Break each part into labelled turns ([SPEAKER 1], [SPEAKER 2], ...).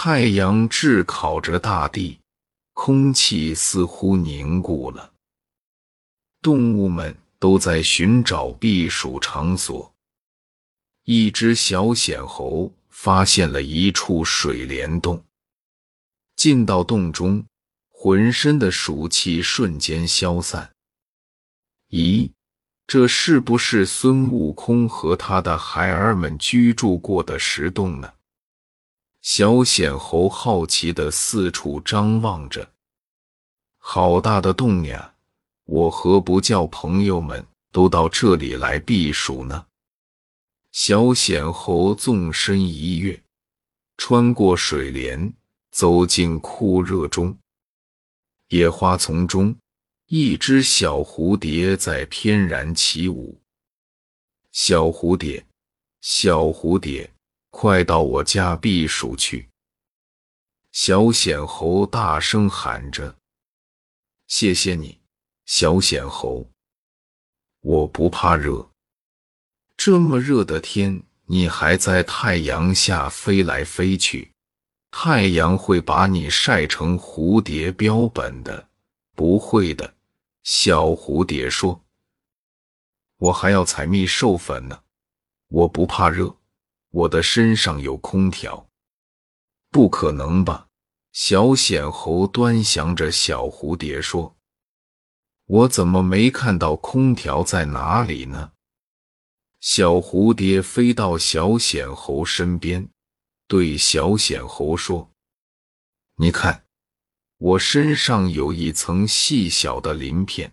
[SPEAKER 1] 太阳炙烤着大地，空气似乎凝固了。动物们都在寻找避暑场所。一只小显猴发现了一处水帘洞，进到洞中，浑身的暑气瞬间消散。咦，这是不是孙悟空和他的孩儿们居住过的石洞呢？小显猴好奇的四处张望着，好大的洞呀！我何不叫朋友们都到这里来避暑呢？小显猴纵身一跃，穿过水帘，走进酷热中。野花丛中，一只小蝴蝶在翩然起舞。小蝴蝶，小蝴蝶，快到我家避暑去！小显猴大声喊着：“谢谢你，小显猴，我不怕热。”这么热的天，你还在太阳下飞来飞去，太阳会把你晒成蝴蝶标本的。不会的，小蝴蝶说：“我还要采蜜授粉呢，我不怕热，我的身上有空调。”不可能吧？小显猴端详着小蝴蝶说：“我怎么没看到空调在哪里呢？”小蝴蝶飞到小显猴身边，对小显猴说：“你看，我身上有一层细小的鳞片。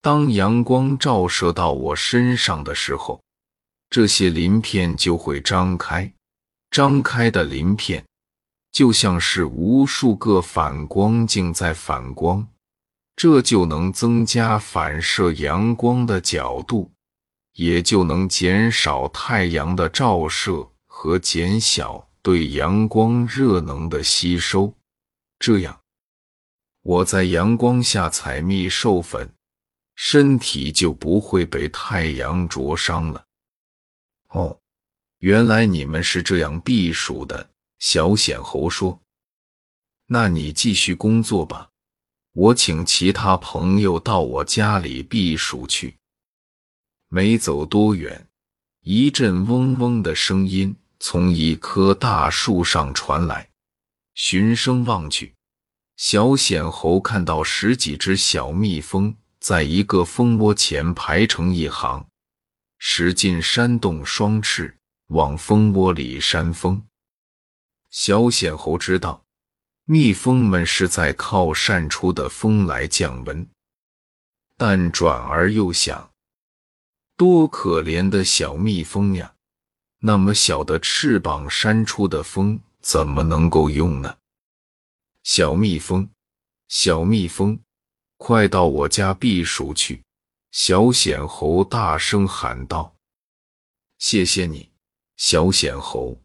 [SPEAKER 1] 当阳光照射到我身上的时候，这些鳞片就会张开。张开的鳞片就像是无数个反光镜在反光，这就能增加反射阳光的角度。”也就能减少太阳的照射和减小对阳光热能的吸收，这样我在阳光下采蜜授粉，身体就不会被太阳灼伤了。哦，原来你们是这样避暑的。小显猴说：“那你继续工作吧，我请其他朋友到我家里避暑去。”没走多远，一阵嗡嗡的声音从一棵大树上传来。循声望去，小显猴看到十几只小蜜蜂在一个蜂窝前排成一行，使劲扇动双翅往蜂窝里扇风。小显猴知道，蜜蜂们是在靠扇出的风来降温，但转而又想。多可怜的小蜜蜂呀！那么小的翅膀扇出的风怎么能够用呢？小蜜蜂，小蜜蜂，快到我家避暑去！小显猴大声喊道：“谢谢你，小显猴。”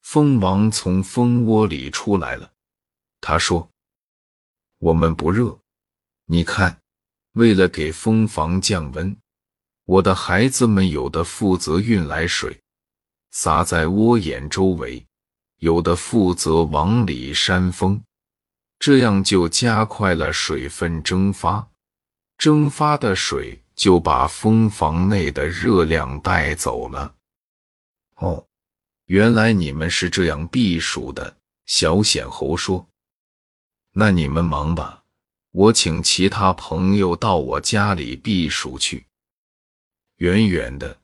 [SPEAKER 1] 蜂王从蜂窝里出来了，他说：“我们不热，你看，为了给蜂房降温。”我的孩子们有的负责运来水，洒在窝眼周围；有的负责往里扇风，这样就加快了水分蒸发。蒸发的水就把蜂房内的热量带走了。哦，原来你们是这样避暑的。小显猴说：“那你们忙吧，我请其他朋友到我家里避暑去。”远远的，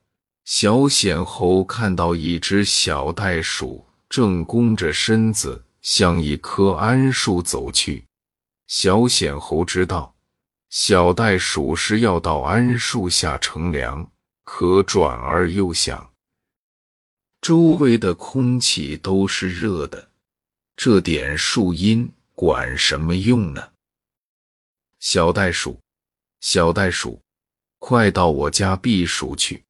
[SPEAKER 1] 小显猴看到一只小袋鼠正弓着身子向一棵桉树走去。小显猴知道，小袋鼠是要到桉树下乘凉。可转而又想，周围的空气都是热的，这点树荫管什么用呢？小袋鼠，小袋鼠。快到我家避暑去！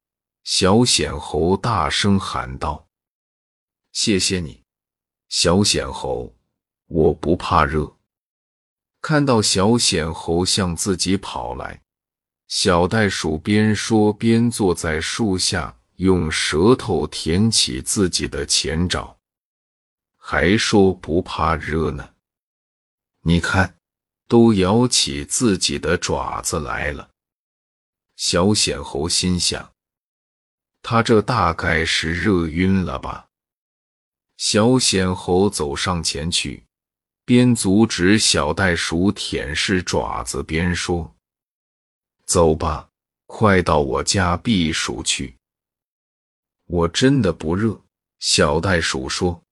[SPEAKER 1] 小显猴大声喊道：“谢谢你，小显猴，我不怕热。”看到小显猴向自己跑来，小袋鼠边说边坐在树下，用舌头舔起自己的前爪。还说不怕热呢。你看，都摇起自己的爪子来了。小显猴心想，他这大概是热晕了吧。小显猴走上前去，边阻止小袋鼠舔舐爪子，边说：“走吧，快到我家避暑去。”我真的不热。小袋鼠说：“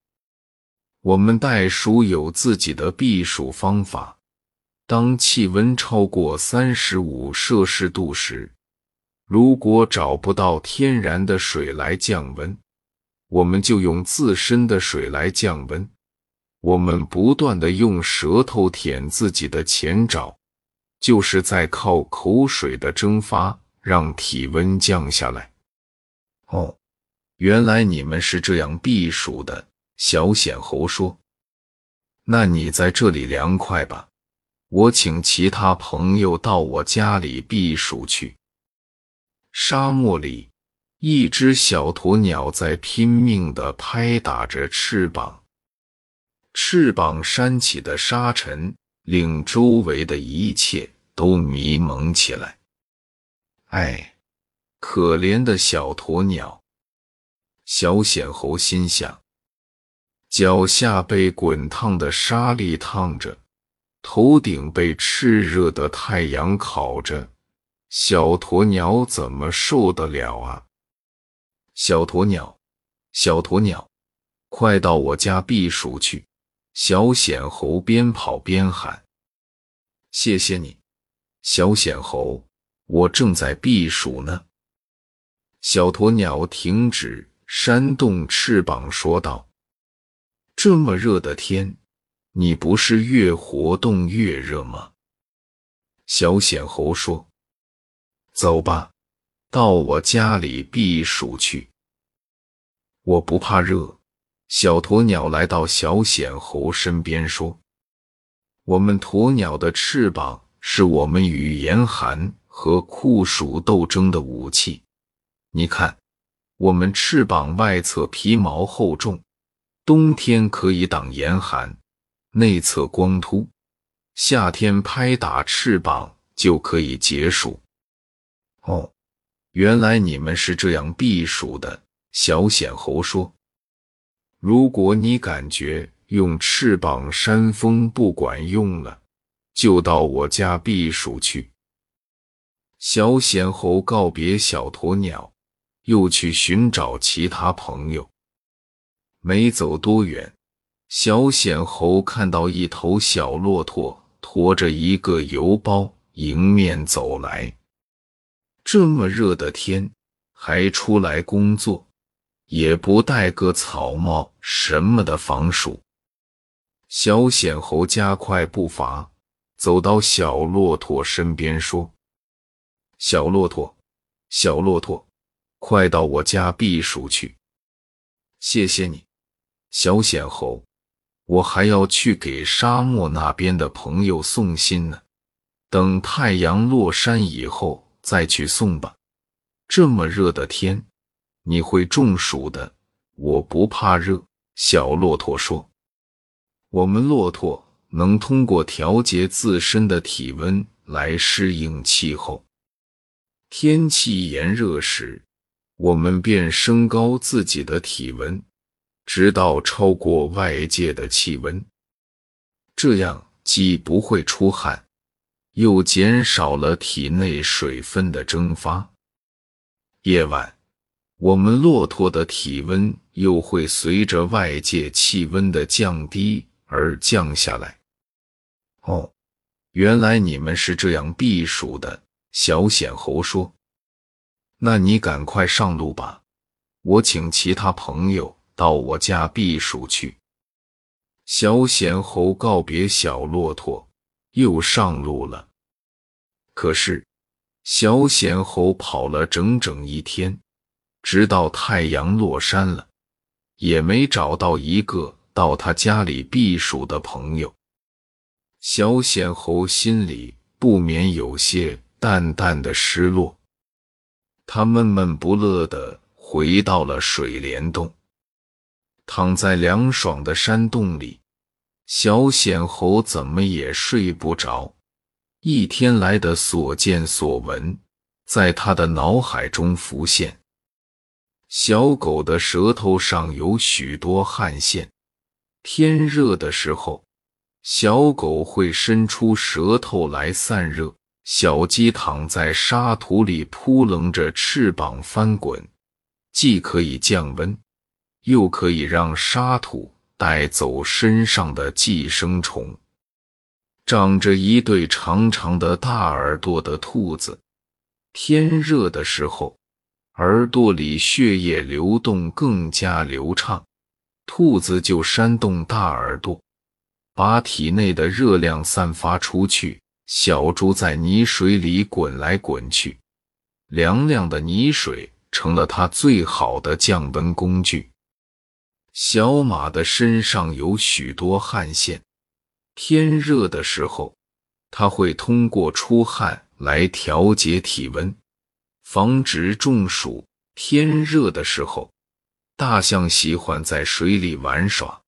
[SPEAKER 1] 我们袋鼠有自己的避暑方法。当气温超过三十五摄氏度时，如果找不到天然的水来降温。”我们就用自身的水来降温。我们不断的用舌头舔自己的前爪，就是在靠口水的蒸发让体温降下来。哦，原来你们是这样避暑的。小显猴说：“那你在这里凉快吧，我请其他朋友到我家里避暑去。”沙漠里。一只小鸵鸟在拼命地拍打着翅膀，翅膀扇起的沙尘令周围的一切都迷蒙起来。哎，可怜的小鸵鸟！小显猴心想，脚下被滚烫的沙粒烫着，头顶被炽热的太阳烤着，小鸵鸟怎么受得了啊？小鸵鸟，小鸵鸟，快到我家避暑去！小显猴边跑边喊：“谢谢你，小显猴，我正在避暑呢。”小鸵鸟停止扇动翅膀，说道：“这么热的天，你不是越活动越热吗？”小显猴说：“走吧。”到我家里避暑去。我不怕热。小鸵鸟来到小显猴身边说：“我们鸵鸟的翅膀是我们与严寒和酷暑斗争的武器。你看，我们翅膀外侧皮毛厚重，冬天可以挡严寒；内侧光秃，夏天拍打翅膀就可以解暑。”哦。原来你们是这样避暑的，小显猴说：“如果你感觉用翅膀扇风不管用了，就到我家避暑去。”小显猴告别小鸵鸟，又去寻找其他朋友。没走多远，小显猴看到一头小骆驼驮着一个邮包迎面走来。这么热的天，还出来工作，也不戴个草帽什么的防暑。小显猴加快步伐，走到小骆驼身边，说：“小骆驼，小骆驼，快到我家避暑去。”谢谢你，小显猴，我还要去给沙漠那边的朋友送信呢。等太阳落山以后。再去送吧，这么热的天，你会中暑的。我不怕热，小骆驼说：“我们骆驼能通过调节自身的体温来适应气候。天气炎热时，我们便升高自己的体温，直到超过外界的气温，这样既不会出汗。”又减少了体内水分的蒸发。夜晚，我们骆驼的体温又会随着外界气温的降低而降下来。哦，原来你们是这样避暑的。小显猴说：“那你赶快上路吧，我请其他朋友到我家避暑去。”小显猴告别小骆驼。又上路了，可是小显猴跑了整整一天，直到太阳落山了，也没找到一个到他家里避暑的朋友。小显猴心里不免有些淡淡的失落，他闷闷不乐地回到了水帘洞。躺在凉爽的山洞里，小显猴怎么也睡不着。一天来的所见所闻，在他的脑海中浮现。小狗的舌头上有许多汗腺，天热的时候，小狗会伸出舌头来散热。小鸡躺在沙土里扑棱着翅膀翻滚，既可以降温，又可以让沙土带走身上的寄生虫。长着一对长长的大耳朵的兔子，天热的时候，耳朵里血液流动更加流畅，兔子就扇动大耳朵，把体内的热量散发出去。小猪在泥水里滚来滚去，凉凉的泥水成了它最好的降温工具。小马的身上有许多汗腺。天热的时候，它会通过出汗来调节体温，防止中暑。天热的时候，大象喜欢在水里玩耍，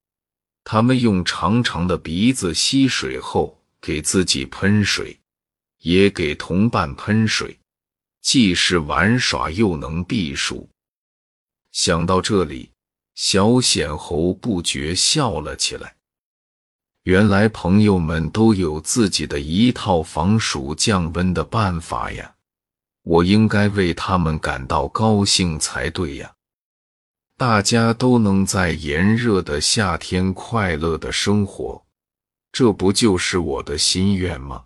[SPEAKER 1] 它们用长长的鼻子吸水后给自己喷水，也给同伴喷水，既是玩耍又能避暑。想到这里，小显猴不觉笑了起来。原来朋友们都有自己的一套防暑降温的办法呀，我应该为他们感到高兴才对呀！大家都能在炎热的夏天快乐的生活，这不就是我的心愿吗？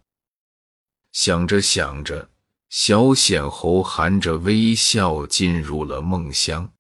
[SPEAKER 1] 想着想着，小显猴含着微笑进入了梦乡。